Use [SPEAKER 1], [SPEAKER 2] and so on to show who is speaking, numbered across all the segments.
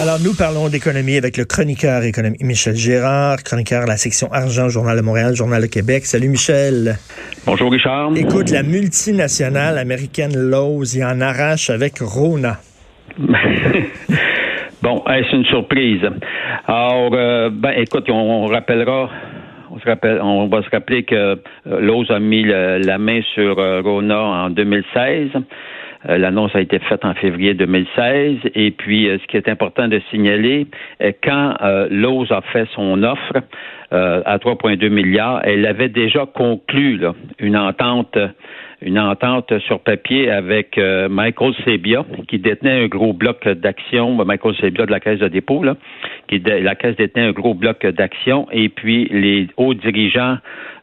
[SPEAKER 1] Alors, nous parlons d'économie avec le chroniqueur économique Michel Gérard, chroniqueur à la section Argent, Journal de Montréal, Journal de Québec. Salut, Michel.
[SPEAKER 2] Bonjour, Richard.
[SPEAKER 1] Écoute, la multinationale américaine Lowe's y en arrache avec Rona.
[SPEAKER 2] bon, est-ce une surprise? Alors, euh, ben, écoute, on, rappellera on, se rappelle, on va se rappeler que euh, Lowe's a mis la main sur euh, Rona en 2016. Euh, l'annonce a été faite en février 2016. Et puis, euh, ce qui est important de signaler, euh, quand Lowe's a fait son offre à 3,2 milliards, elle avait déjà conclu une entente une entente sur papier avec Michael Sebia, qui détenait un gros bloc d'actions, Michael Sebia de la Caisse de dépôt, là, qui la Caisse détenait un gros bloc d'actions, et puis les hauts dirigeants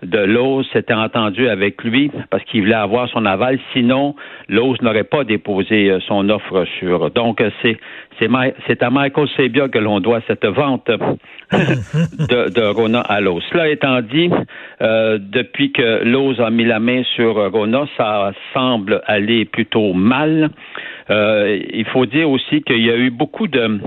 [SPEAKER 2] de Lowe's s'était entendu avec lui parce qu'il voulait avoir son aval. Sinon, Lowe's n'aurait pas déposé euh, son offre sur. Donc, euh, c'est c'est à Michael Sebia que l'on doit cette vente de, de Rona à. Cela étant dit, euh, depuis que Lowe's a mis la main sur Rona, ça semble aller plutôt mal. il faut dire aussi qu'il y a eu beaucoup de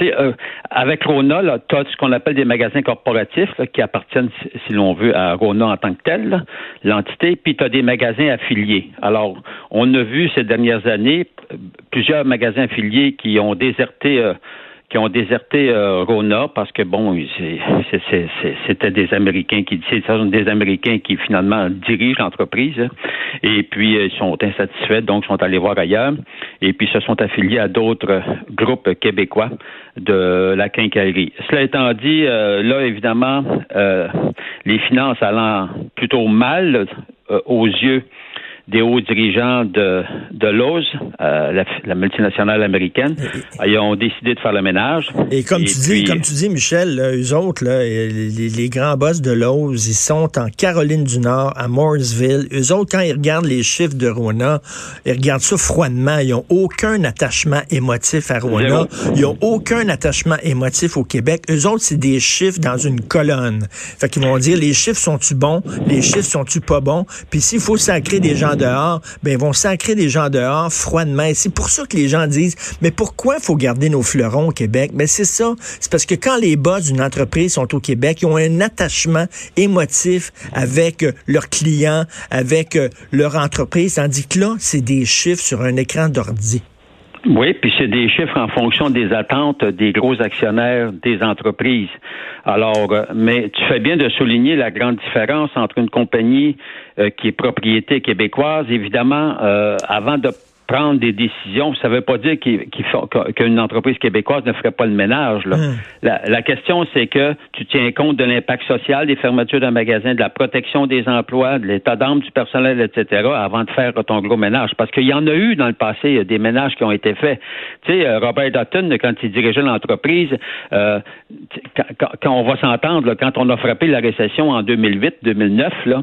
[SPEAKER 2] euh, avec Rona, tu as ce qu'on appelle des magasins corporatifs qui appartiennent, si l'on veut, à Rona en tant que tel, l'entité, puis tu as des magasins affiliés. Alors, on a vu ces dernières années plusieurs magasins affiliés qui ont déserté euh, qui ont déserté euh, Rona parce que bon, c'était des Américains qui sont des Américains qui finalement dirigent l'entreprise et puis ils sont insatisfaits donc sont allés voir ailleurs et puis se sont affiliés à d'autres groupes québécois de la quincaillerie. Cela étant dit, euh, là évidemment euh, les finances allant plutôt mal aux yeux des hauts dirigeants de, de Lowe's, euh, la, multinationale américaine, ils ont décidé de faire le ménage.
[SPEAKER 1] Et comme tu dis, comme tu dis, Michel, là, eux autres, là, les, les, grands boss de Lowe's, ils sont en Caroline du Nord, à Mooresville. Eux autres, quand ils regardent les chiffres de Rona, ils regardent ça froidement. Ils n'ont aucun attachement émotif à Rona. Ils n'ont aucun attachement émotif au Québec. Eux autres, c'est des chiffres dans une colonne. Fait qu'ils vont dire, les chiffres sont-tu bons? Les chiffres sont-tu pas bons? Puis s'il faut sacrer des gens dehors, ben ils vont sacrer des gens dehors froidement. C'est pour ça que les gens disent, mais pourquoi faut garder nos fleurons au Québec? Mais ben, c'est ça. C'est parce que quand les boss d'une entreprise sont au Québec, ils ont un attachement émotif avec euh, leurs clients, avec euh, leur entreprise, tandis que là, c'est des chiffres sur un écran d'ordi.
[SPEAKER 2] Oui, puis c'est des chiffres en fonction des attentes des gros actionnaires des entreprises. Alors, euh, mais tu fais bien de souligner la grande différence entre une compagnie euh, qui est propriété québécoise, évidemment, euh, avant de prendre des décisions. Ça ne veut pas dire qu'une entreprise québécoise ne ferait pas le ménage. Là. Hmm. La, question, c'est que tu tiens compte de l'impact social des fermetures d'un magasin, de la protection des emplois, de l'état d'âme du personnel, etc., avant de faire ton gros ménage. Parce qu'il y en a eu dans le passé des ménages qui ont été faits. Tu sais, euh, Robert Dutton, quand il dirigeait l'entreprise, euh, quand, quand, on va s'entendre, quand on a frappé la récession en 2008-2009, là,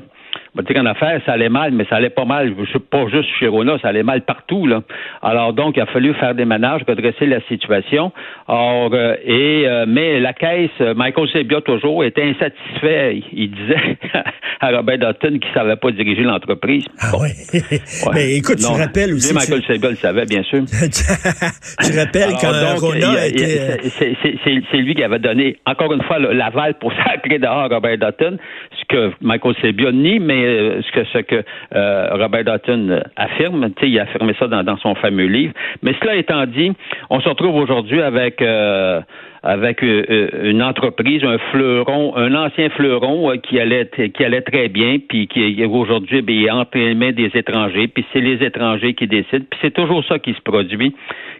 [SPEAKER 2] va dire qu'en affaires, ça allait mal, mais ça allait pas mal. Pas juste chez Rona, ça allait mal partout. Là. Alors donc, il a fallu faire des ménages, redresser la situation. Or, euh, et euh, mais la caisse, Michael Sebia toujours était insatisfait. Il disait à Robert Dutton qu'il savait pas diriger l'entreprise.
[SPEAKER 1] Ah oui. Mais écoute, tu rappelles aussi.
[SPEAKER 2] Michael tu... le savait, bien sûr.
[SPEAKER 1] tu rappelles quand Rona était.
[SPEAKER 2] C'est lui qui avait donné, encore une fois, l'aval pour sacrer dehors Robert Dutton, ce que Michael Sebia nie, mais euh, ce que, euh, Robert Dutton affirme. Il a affirmé ça dans, son fameux livre. Mais cela étant dit, on se retrouve aujourd'hui avec euh, avec une entreprise, un fleuron, un ancien fleuron qui allait qui allait très bien, puis qui aujourd'hui ben, est entre les mains des étrangers, puis c'est les étrangers qui décident, puis c'est toujours ça qui se produit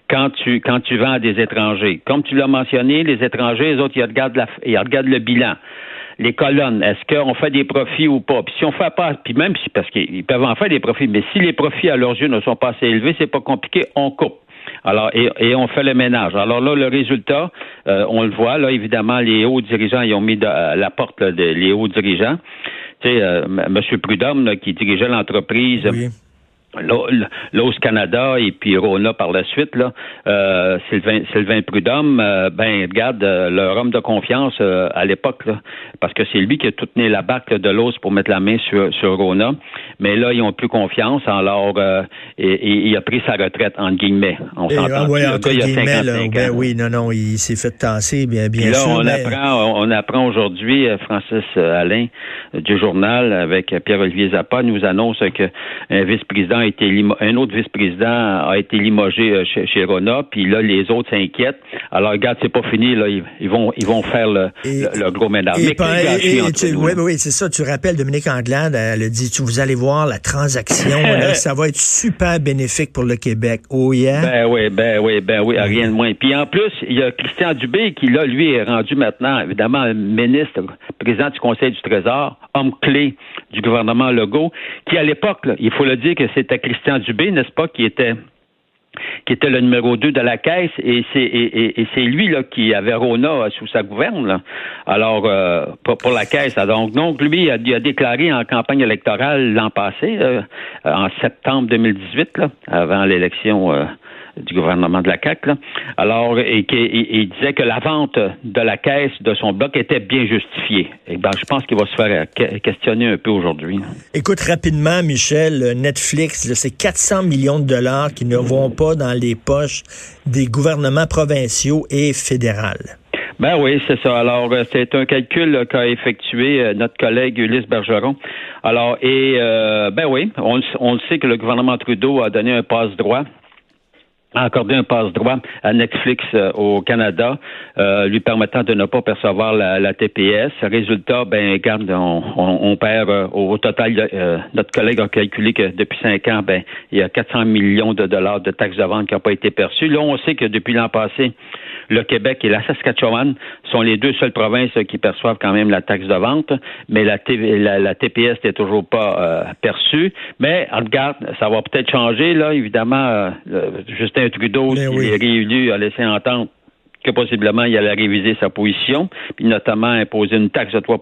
[SPEAKER 2] quand tu quand tu vends à des étrangers. Comme tu l'as mentionné, les étrangers, les autres, ils regardent la, ils regardent le bilan les colonnes, est-ce qu'on fait des profits ou pas? Puis si on fait pas, puis même si, parce qu'ils peuvent en faire des profits, mais si les profits à leurs yeux ne sont pas assez élevés, c'est pas compliqué, on coupe. Alors, et, et, on fait le ménage. Alors là, le résultat, euh, on le voit, là, évidemment, les hauts dirigeants, ils ont mis à la porte là, de, les hauts dirigeants. Tu sais, euh, M. Prudhomme, là, qui dirigeait l'entreprise. L'OS Canada et puis Rona par la suite, là, euh, Sylvain, Sylvain Prudhomme, euh, ben regarde euh, leur homme de confiance euh, à l'époque, là, parce que c'est lui qui a tout tenu la barque de l'os pour mettre la main sur, sur Rona. Mais là, ils ont plus confiance, alors euh, et, et, il a pris sa retraite entre guillemets. On
[SPEAKER 1] Et,
[SPEAKER 2] s'entend.
[SPEAKER 1] ah, ouais,
[SPEAKER 2] il a
[SPEAKER 1] guillemets, là,
[SPEAKER 2] 55
[SPEAKER 1] ben
[SPEAKER 2] ans.
[SPEAKER 1] oui, non, non, il s'est fait tasser, bien, bien
[SPEAKER 2] là,
[SPEAKER 1] sûr.
[SPEAKER 2] on
[SPEAKER 1] mais-
[SPEAKER 2] apprend, on apprend aujourd'hui, euh, Francis Alain du journal avec Pierre-Olivier Zappa nous annonce que un vice-président a été limo- un autre vice-président a été limogé euh, chez, chez Rona, puis là les autres s'inquiètent. Alors regarde, c'est pas fini là, ils, vont ils vont faire le,
[SPEAKER 1] Et-
[SPEAKER 2] le, le gros ménage.
[SPEAKER 1] Et, et- et tu-
[SPEAKER 2] nous,
[SPEAKER 1] oui, oui, c'est ça. Tu rappelles, Dominique Anglade, elle a dit, tu, vous allez voir la transaction, là, ça va être super bénéfique pour le Québec. Oh yeah?
[SPEAKER 2] Ben oui, ben oui, ben oui, rien de moins. Puis en plus, il y a Christian Dubé qui, là, lui, est rendu maintenant, évidemment, ministre, président du Conseil du Trésor, homme clé du gouvernement Legault, qui, à l'époque, il faut le dire que c'était Christian Dubé, n'est-ce pas, qui était le numéro 2 de la caisse, et c'est lui là qui avait Rona euh, sous sa gouverne. Alors euh, pour, la caisse. Donc donc lui il a, déclaré en campagne électorale l'an passé, euh, en septembre 2018, là, avant l'élection. Du gouvernement de la CAQ. Là. Alors, et, il disait que la vente de la caisse de son bloc était bien justifiée. Et ben, je pense qu'il va se faire euh, que- questionner un peu aujourd'hui.
[SPEAKER 1] Écoute rapidement, Michel, euh, Netflix, c'est 400 millions de dollars qui ne vont pas dans les poches des gouvernements provinciaux et fédérales.
[SPEAKER 2] Ben oui, c'est ça. Alors, euh, c'est un calcul qu'a effectué notre collègue Ulysse Bergeron. Alors, et euh, ben oui, on, on le sait que le gouvernement Trudeau a donné un passe-droit a accordé un passe-droit à Netflix euh, au Canada, euh, lui permettant de ne pas percevoir la, la TPS. Résultat, ben, regarde, on, on, on perd euh, au total. euh, notre collègue a calculé que depuis cinq ans, ben, il y a 400 millions de dollars de taxes de vente qui n'ont pas été perçues. Là, on sait que depuis l'an passé, le Québec et la Saskatchewan sont les deux seules provinces qui perçoivent quand même la taxe de vente, mais la, TV la, la TPS n'est toujours pas euh, perçue. Mais regarde, ça va peut-être changer, là, évidemment. euh, Justin Trudeau,
[SPEAKER 1] Mais
[SPEAKER 2] s'il
[SPEAKER 1] oui.
[SPEAKER 2] est réélu, a laissé entendre que possiblement il allait réviser sa position, puis notamment imposer une taxe de 3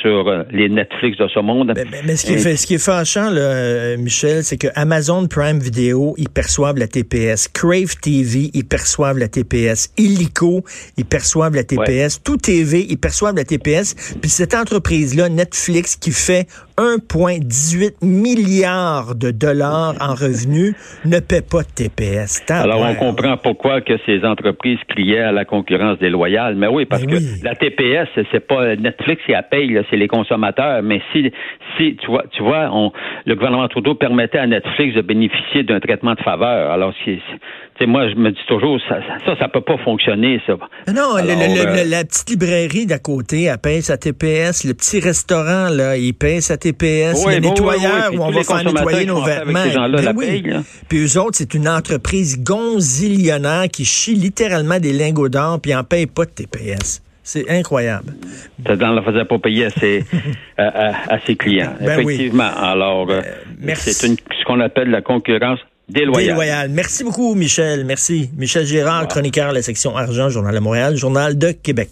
[SPEAKER 2] sur euh, les Netflix de ce monde.
[SPEAKER 1] Mais, mais- mais ce, qui est, fait- ce qui est fâchant, là, euh, Michel, c'est que Amazon Prime Video, ils perçoivent la TPS. Crave TV, ils perçoivent la TPS. Illico, ils perçoivent la TPS. Tout TV, ils perçoivent la TPS. Puis cette entreprise-là, Netflix, qui fait 1,18 milliard de dollars en revenus, ne paie pas de TPS.
[SPEAKER 2] Alors, on comprend pourquoi que ces entreprises criaient à la concurrence déloyale. Mais oui, parce
[SPEAKER 1] Ben
[SPEAKER 2] que
[SPEAKER 1] oui.
[SPEAKER 2] la TPS, c'est- pas Netflix qui la paye, c'est les consommateurs. Mais si, si tu vois, tu vois, on, le gouvernement Trudeau permettait à Netflix de bénéficier d'un traitement de faveur. Alors, moi, je me dis toujours, ça, ça, ça peut pas fonctionner, ça.
[SPEAKER 1] Non, Non, le-
[SPEAKER 2] Alors,
[SPEAKER 1] le- le-
[SPEAKER 2] euh,
[SPEAKER 1] la petite librairie d'à côté, elle paye sa TPS. Le petit restaurant, là, il paye sa TPS.
[SPEAKER 2] Oui,
[SPEAKER 1] le nettoyeur,
[SPEAKER 2] oui, oui. Puis
[SPEAKER 1] où on va faire nettoyer nos vêtements. Ben. Puis eux autres, c'est une entreprise gonzillionnaire qui chie littéralement des lingots d'or puis en paye pas de TPS. C'est incroyable.
[SPEAKER 2] Dans ne faisait pas payer à ses, à, à- à ses clients.
[SPEAKER 1] Ben.
[SPEAKER 2] Effectivement. Alors, euh,
[SPEAKER 1] merci.
[SPEAKER 2] c'est ce qu'on appelle la concurrence déloyale.
[SPEAKER 1] Déloyal. Merci beaucoup, Michel. Merci. Michel Gérard, chroniqueur à la section Argent, Journal de Montréal, Journal de Québec.